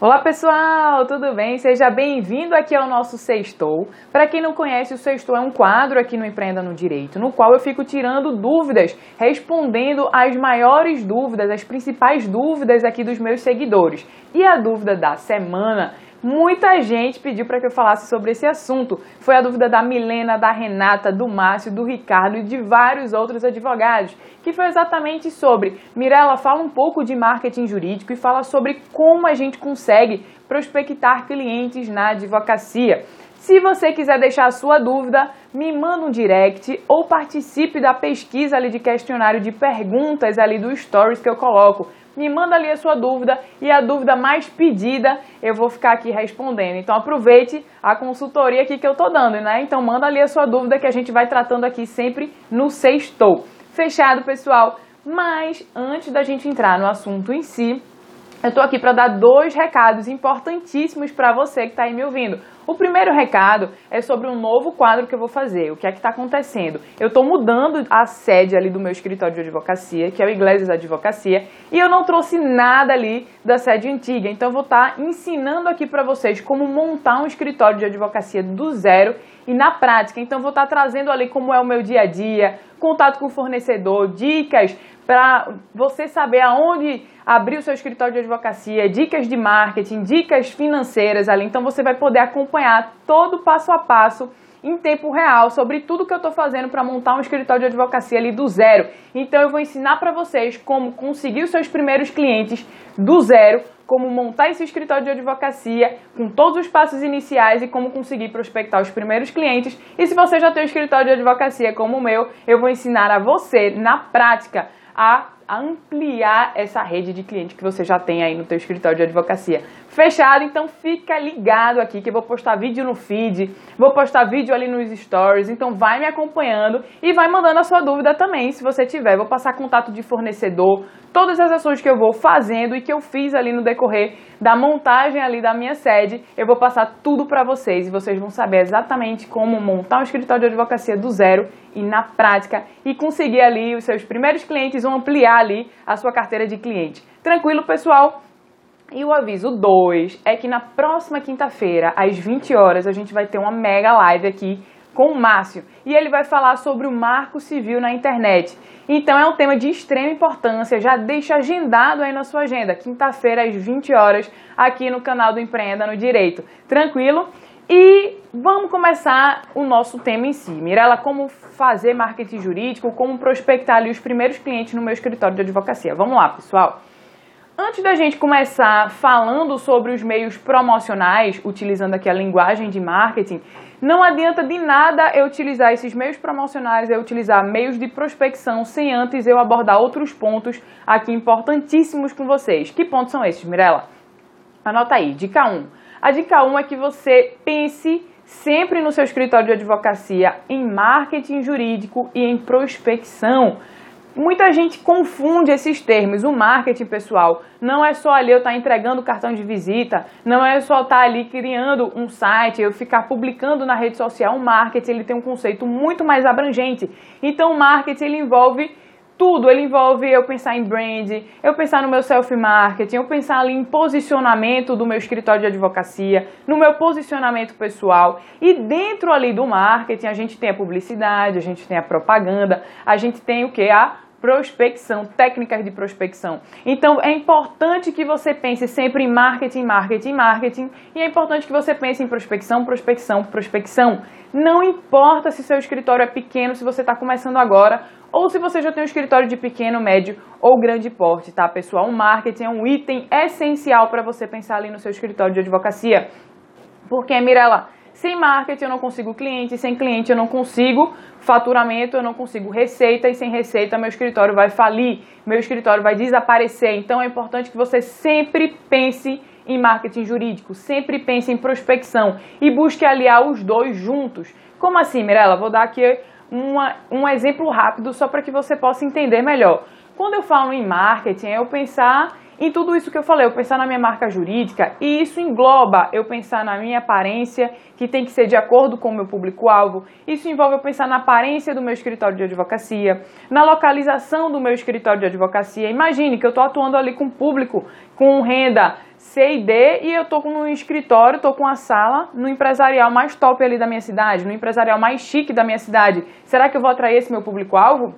Olá pessoal, tudo bem? Seja bem-vindo aqui ao nosso Sextou. Para quem não conhece, o Sextou é um quadro aqui no Empreenda no Direito, no qual eu fico tirando dúvidas, respondendo as maiores dúvidas, as principais dúvidas aqui dos meus seguidores. E a dúvida da semana Muita gente pediu para que eu falasse sobre esse assunto. Foi a dúvida da Milena, da Renata, do Márcio, do Ricardo e de vários outros advogados, que foi exatamente sobre Mirella, fala um pouco de marketing jurídico e fala sobre como a gente consegue prospectar clientes na advocacia. Se você quiser deixar a sua dúvida, me manda um direct ou participe da pesquisa ali de questionário de perguntas ali do Stories que eu coloco me manda ali a sua dúvida e a dúvida mais pedida eu vou ficar aqui respondendo. Então aproveite a consultoria aqui que eu tô dando, né? Então manda ali a sua dúvida que a gente vai tratando aqui sempre no sextou. Fechado, pessoal? Mas antes da gente entrar no assunto em si, eu tô aqui para dar dois recados importantíssimos para você que está aí me ouvindo. O primeiro recado é sobre um novo quadro que eu vou fazer. O que é que está acontecendo? Eu estou mudando a sede ali do meu escritório de advocacia, que é o Iglesias Advocacia, e eu não trouxe nada ali da sede antiga. Então eu vou estar tá ensinando aqui para vocês como montar um escritório de advocacia do zero e na prática. Então vou estar trazendo ali como é o meu dia a dia, contato com o fornecedor, dicas para você saber aonde abrir o seu escritório de advocacia, dicas de marketing, dicas financeiras ali. Então você vai poder acompanhar todo passo a passo em tempo real sobre tudo que eu estou fazendo para montar um escritório de advocacia ali do zero. Então eu vou ensinar para vocês como conseguir os seus primeiros clientes do zero, como montar esse escritório de advocacia com todos os passos iniciais e como conseguir prospectar os primeiros clientes. E se você já tem um escritório de advocacia como o meu, eu vou ensinar a você na prática a ampliar essa rede de clientes que você já tem aí no teu escritório de advocacia. Fechado? Então fica ligado aqui que eu vou postar vídeo no feed, vou postar vídeo ali nos stories, então vai me acompanhando e vai mandando a sua dúvida também, se você tiver. Vou passar contato de fornecedor, todas as ações que eu vou fazendo e que eu fiz ali no decorrer da montagem ali da minha sede, eu vou passar tudo para vocês e vocês vão saber exatamente como montar um escritório de advocacia do zero e na prática e conseguir ali os seus primeiros clientes vão ampliar ali a sua carteira de cliente. Tranquilo, pessoal? E o aviso 2 é que na próxima quinta-feira, às 20 horas, a gente vai ter uma mega live aqui com o Márcio e ele vai falar sobre o marco civil na internet. Então é um tema de extrema importância, já deixa agendado aí na sua agenda, quinta-feira às 20 horas, aqui no canal do Empreenda no Direito. Tranquilo? E vamos começar o nosso tema em si. Mirela, como fazer marketing jurídico, como prospectar ali os primeiros clientes no meu escritório de advocacia. Vamos lá, pessoal. Antes da gente começar falando sobre os meios promocionais, utilizando aqui a linguagem de marketing, não adianta de nada eu utilizar esses meios promocionais, eu utilizar meios de prospecção sem antes eu abordar outros pontos aqui importantíssimos com vocês. Que pontos são esses, Mirella? Anota aí, dica 1. A dica 1 é que você pense sempre no seu escritório de advocacia em marketing jurídico e em prospecção. Muita gente confunde esses termos. O marketing, pessoal, não é só ali eu estar tá entregando cartão de visita, não é só estar tá ali criando um site, eu ficar publicando na rede social. O marketing ele tem um conceito muito mais abrangente. Então, o marketing ele envolve tudo, ele envolve eu pensar em brand, eu pensar no meu self-marketing, eu pensar ali em posicionamento do meu escritório de advocacia, no meu posicionamento pessoal. E dentro ali do marketing, a gente tem a publicidade, a gente tem a propaganda, a gente tem o que? A prospecção, técnicas de prospecção. Então é importante que você pense sempre em marketing, marketing, marketing, e é importante que você pense em prospecção, prospecção, prospecção. Não importa se seu escritório é pequeno, se você está começando agora, ou se você já tem um escritório de pequeno, médio ou grande porte, tá, pessoal? O marketing é um item essencial para você pensar ali no seu escritório de advocacia. Porque, Mirella, sem marketing eu não consigo cliente, sem cliente eu não consigo faturamento, eu não consigo receita e sem receita meu escritório vai falir, meu escritório vai desaparecer. Então é importante que você sempre pense em marketing jurídico, sempre pense em prospecção e busque aliar os dois juntos. Como assim, Mirella? Vou dar aqui uma, um exemplo rápido só para que você possa entender melhor. Quando eu falo em marketing, é eu pensar em tudo isso que eu falei, eu pensar na minha marca jurídica e isso engloba eu pensar na minha aparência, que tem que ser de acordo com o meu público-alvo. Isso envolve eu pensar na aparência do meu escritório de advocacia, na localização do meu escritório de advocacia. Imagine que eu estou atuando ali com público com renda C e D e eu tô no escritório, tô com a sala no empresarial mais top ali da minha cidade, no empresarial mais chique da minha cidade. Será que eu vou atrair esse meu público-alvo?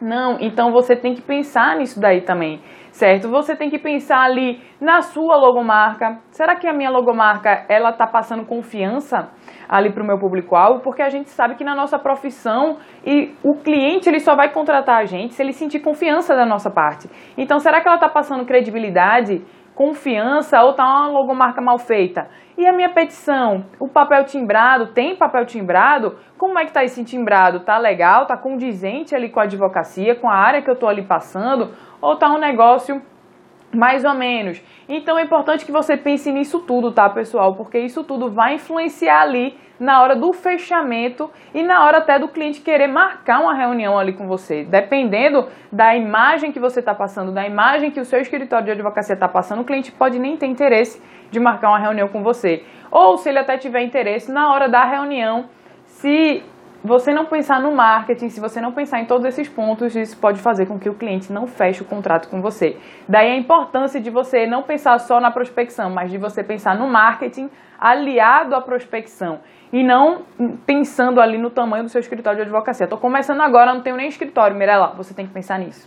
Não, então você tem que pensar nisso daí também, certo? Você tem que pensar ali na sua logomarca. Será que a minha logomarca ela tá passando confiança ali para o meu público-alvo? Porque a gente sabe que na nossa profissão e o cliente ele só vai contratar a gente se ele sentir confiança da nossa parte. Então, será que ela tá passando credibilidade? Confiança ou tá uma logomarca mal feita? E a minha petição, o papel timbrado, tem papel timbrado? Como é que tá esse timbrado? Tá legal? Tá condizente ali com a advocacia, com a área que eu tô ali passando? Ou tá um negócio mais ou menos. Então é importante que você pense nisso tudo, tá, pessoal? Porque isso tudo vai influenciar ali na hora do fechamento e na hora até do cliente querer marcar uma reunião ali com você. Dependendo da imagem que você está passando, da imagem que o seu escritório de advocacia está passando, o cliente pode nem ter interesse de marcar uma reunião com você. Ou se ele até tiver interesse na hora da reunião, se você não pensar no marketing, se você não pensar em todos esses pontos, isso pode fazer com que o cliente não feche o contrato com você. Daí a importância de você não pensar só na prospecção, mas de você pensar no marketing aliado à prospecção e não pensando ali no tamanho do seu escritório de advocacia. Estou começando agora, não tenho nem escritório, Mirella, você tem que pensar nisso.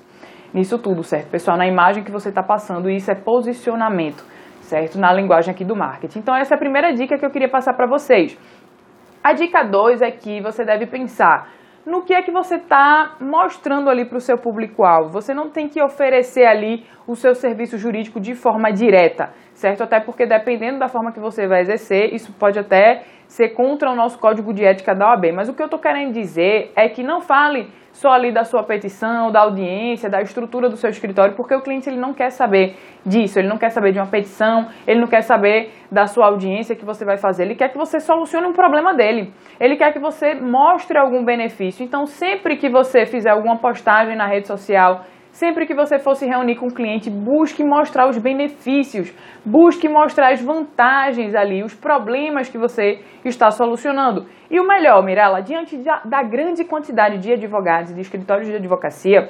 Nisso tudo, certo? Pessoal, na imagem que você está passando, isso é posicionamento, certo? Na linguagem aqui do marketing. Então, essa é a primeira dica que eu queria passar para vocês. A dica 2 é que você deve pensar no que é que você está mostrando ali para o seu público-alvo. Você não tem que oferecer ali o seu serviço jurídico de forma direta, certo? Até porque dependendo da forma que você vai exercer, isso pode até ser contra o nosso código de ética da OAB. Mas o que eu estou querendo dizer é que não fale só ali da sua petição, da audiência, da estrutura do seu escritório, porque o cliente ele não quer saber disso, ele não quer saber de uma petição, ele não quer saber da sua audiência que você vai fazer, ele quer que você solucione um problema dele, ele quer que você mostre algum benefício. Então, sempre que você fizer alguma postagem na rede social, Sempre que você for se reunir com o cliente, busque mostrar os benefícios, busque mostrar as vantagens ali, os problemas que você está solucionando. E o melhor, Mirella, diante da grande quantidade de advogados e de escritórios de advocacia,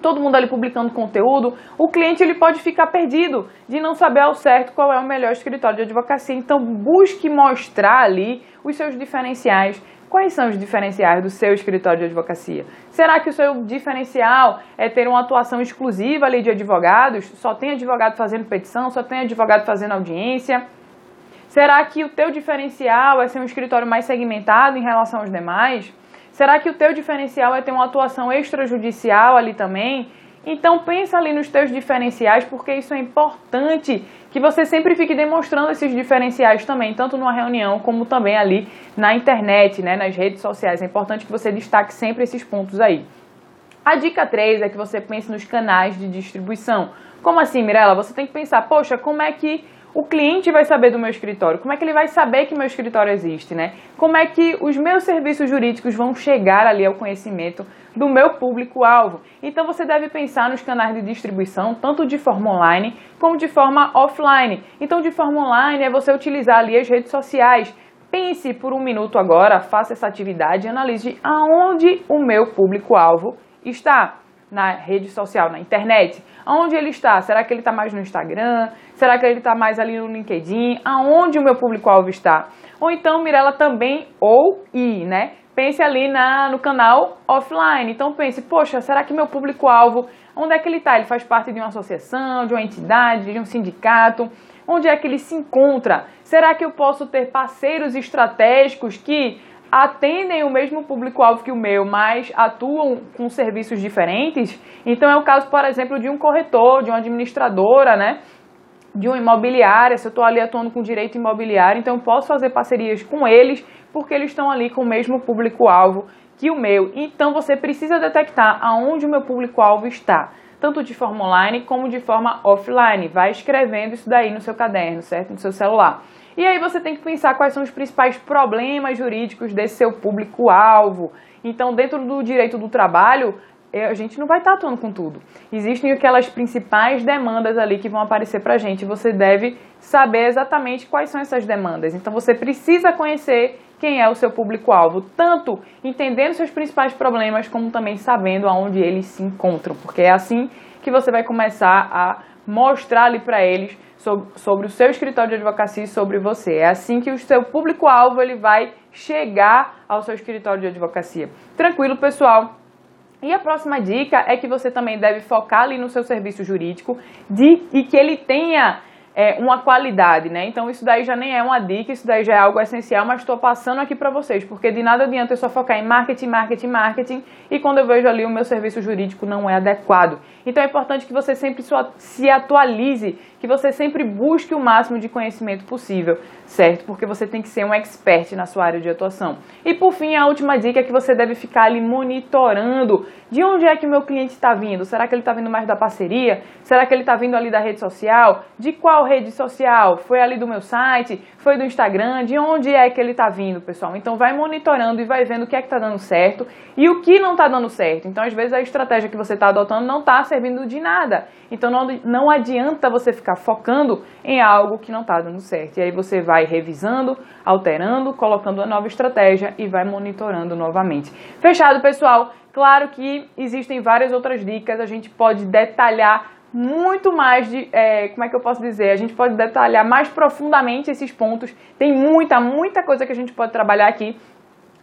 todo mundo ali publicando conteúdo, o cliente ele pode ficar perdido de não saber ao certo qual é o melhor escritório de advocacia. Então busque mostrar ali os seus diferenciais, Quais são os diferenciais do seu escritório de advocacia? Será que o seu diferencial é ter uma atuação exclusiva ali de advogados? Só tem advogado fazendo petição, só tem advogado fazendo audiência? Será que o teu diferencial é ser um escritório mais segmentado em relação aos demais? Será que o teu diferencial é ter uma atuação extrajudicial ali também? Então pensa ali nos teus diferenciais, porque isso é importante que você sempre fique demonstrando esses diferenciais também, tanto numa reunião como também ali na internet, né, nas redes sociais. É importante que você destaque sempre esses pontos aí. A dica 3 é que você pense nos canais de distribuição. Como assim, Mirella? Você tem que pensar, poxa, como é que o cliente vai saber do meu escritório? Como é que ele vai saber que meu escritório existe, né? Como é que os meus serviços jurídicos vão chegar ali ao conhecimento do meu público-alvo? Então você deve pensar nos canais de distribuição, tanto de forma online como de forma offline. Então, de forma online é você utilizar ali as redes sociais. Pense por um minuto agora, faça essa atividade e analise aonde o meu público-alvo está na rede social, na internet. Aonde ele está? Será que ele está mais no Instagram? Será que ele está mais ali no LinkedIn? Aonde o meu público-alvo está? Ou então, Mirella também, ou e, né? Pense ali na, no canal offline. Então pense, poxa, será que meu público-alvo, onde é que ele está? Ele faz parte de uma associação, de uma entidade, de um sindicato? Onde é que ele se encontra? Será que eu posso ter parceiros estratégicos que atendem o mesmo público-alvo que o meu, mas atuam com serviços diferentes? Então é o caso, por exemplo, de um corretor, de uma administradora, né? de uma imobiliária, se eu estou ali atuando com direito imobiliário, então eu posso fazer parcerias com eles, porque eles estão ali com o mesmo público-alvo que o meu. Então você precisa detectar aonde o meu público-alvo está, tanto de forma online como de forma offline. Vai escrevendo isso daí no seu caderno, certo? No seu celular. E aí você tem que pensar quais são os principais problemas jurídicos desse seu público-alvo. Então, dentro do direito do trabalho, é, a gente não vai estar atuando com tudo. Existem aquelas principais demandas ali que vão aparecer para a gente. Você deve saber exatamente quais são essas demandas. Então você precisa conhecer quem é o seu público-alvo, tanto entendendo seus principais problemas, como também sabendo aonde eles se encontram, porque é assim que você vai começar a mostrar ali para eles sobre, sobre, o seu escritório de advocacia e sobre você. É assim que o seu público-alvo ele vai chegar ao seu escritório de advocacia. Tranquilo, pessoal? E a próxima dica é que você também deve focar ali no seu serviço jurídico de, e que ele tenha é, uma qualidade, né? Então isso daí já nem é uma dica, isso daí já é algo essencial, mas estou passando aqui para vocês, porque de nada adianta eu só focar em marketing, marketing, marketing, e quando eu vejo ali o meu serviço jurídico não é adequado. Então é importante que você sempre se atualize, que você sempre busque o máximo de conhecimento possível, certo? Porque você tem que ser um expert na sua área de atuação. E por fim, a última dica é que você deve ficar ali monitorando de onde é que o meu cliente está vindo. Será que ele está vindo mais da parceria? Será que ele está vindo ali da rede social? De qual rede social? Foi ali do meu site? Foi do Instagram? De onde é que ele está vindo, pessoal? Então vai monitorando e vai vendo o que é que está dando certo e o que não está dando certo. Então, às vezes, a estratégia que você está adotando não está servindo de nada. Então não, não adianta você ficar focando em algo que não está dando certo. E aí você vai revisando, alterando, colocando uma nova estratégia e vai monitorando novamente. Fechado, pessoal? Claro que existem várias outras dicas, a gente pode detalhar muito mais de, é, como é que eu posso dizer? A gente pode detalhar mais profundamente esses pontos. Tem muita, muita coisa que a gente pode trabalhar aqui.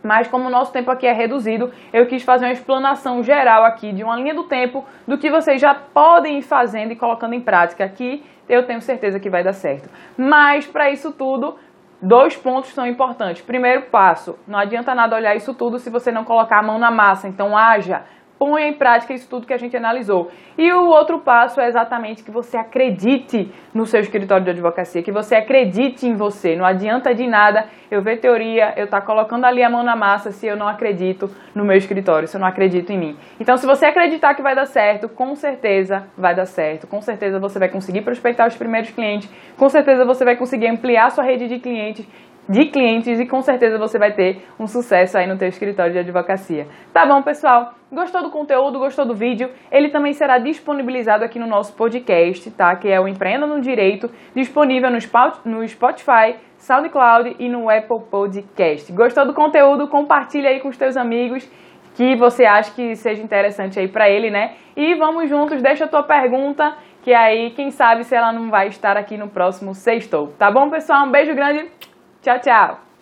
Mas como o nosso tempo aqui é reduzido, eu quis fazer uma explanação geral aqui de uma linha do tempo do que vocês já podem ir fazendo e colocando em prática. Aqui eu tenho certeza que vai dar certo. Mas para isso tudo, dois pontos são importantes. Primeiro passo, não adianta nada olhar isso tudo se você não colocar a mão na massa. Então haja, ponha em prática isso tudo que a gente analisou. E o outro passo é exatamente que você acredite no seu escritório de advocacia, que você acredite em você. Não adianta de nada eu ver teoria, eu estar tá colocando ali a mão na massa se eu não acredito no meu escritório, se eu não acredito em mim. Então, se você acreditar que vai dar certo, com certeza vai dar certo. Com certeza você vai conseguir prospectar os primeiros clientes, com certeza você vai conseguir ampliar sua rede de clientes de clientes e com certeza você vai ter um sucesso aí no teu escritório de advocacia. Tá bom, pessoal? Gostou do conteúdo, gostou do vídeo? Ele também será disponibilizado aqui no nosso podcast, tá? Que é o Empreenda no Direito, disponível no Spotify, SoundCloud e no Apple Podcast. Gostou do conteúdo? Compartilha aí com os teus amigos que você acha que seja interessante aí para ele, né? E vamos juntos, deixa a tua pergunta, que aí quem sabe se ela não vai estar aqui no próximo sextou. Tá bom, pessoal? Um beijo grande. Tchau, tchau!